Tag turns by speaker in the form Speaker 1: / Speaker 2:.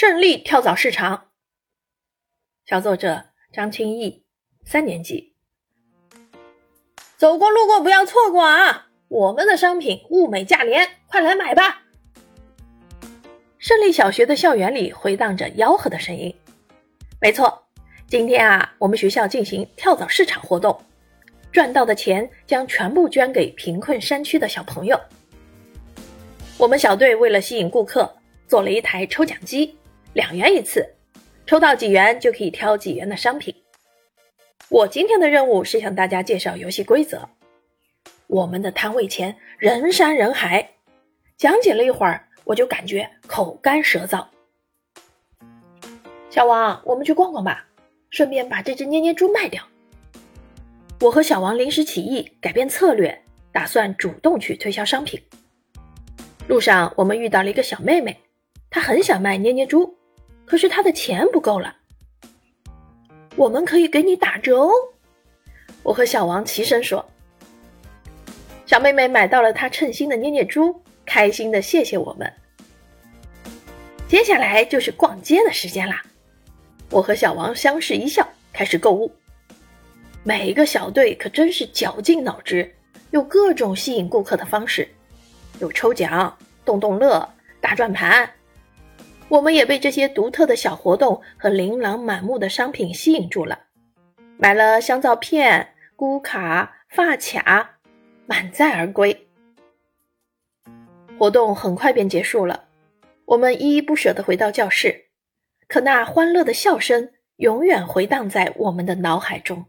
Speaker 1: 胜利跳蚤市场。小作者张清义，三年级。走过路过不要错过啊！我们的商品物美价廉，快来买吧！胜利小学的校园里回荡着吆喝的声音。没错，今天啊，我们学校进行跳蚤市场活动，赚到的钱将全部捐给贫困山区的小朋友。我们小队为了吸引顾客，做了一台抽奖机，两元一次，抽到几元就可以挑几元的商品。我今天的任务是向大家介绍游戏规则。我们的摊位前人山人海，讲解了一会儿，我就感觉口干舌燥。小王，我们去逛逛吧，顺便把这只捏捏猪卖掉。我和小王临时起意，改变策略，打算主动去推销商品。路上，我们遇到了一个小妹妹，她很想卖捏捏猪，可是他的钱不够了。我们可以给你打折哦！我和小王齐声说。小妹妹买到了她称心的捏捏猪，开心的谢谢我们。接下来就是逛街的时间啦。我和小王相视一笑，开始购物。每一个小队可真是绞尽脑汁，有各种吸引顾客的方式，有抽奖、动动乐、大转盘。我们也被这些独特的小活动和琳琅满目的商品吸引住了，买了香皂片、咕卡、发卡，满载而归。活动很快便结束了，我们依依不舍地回到教室。可那欢乐的笑声永远回荡在我们的脑海中。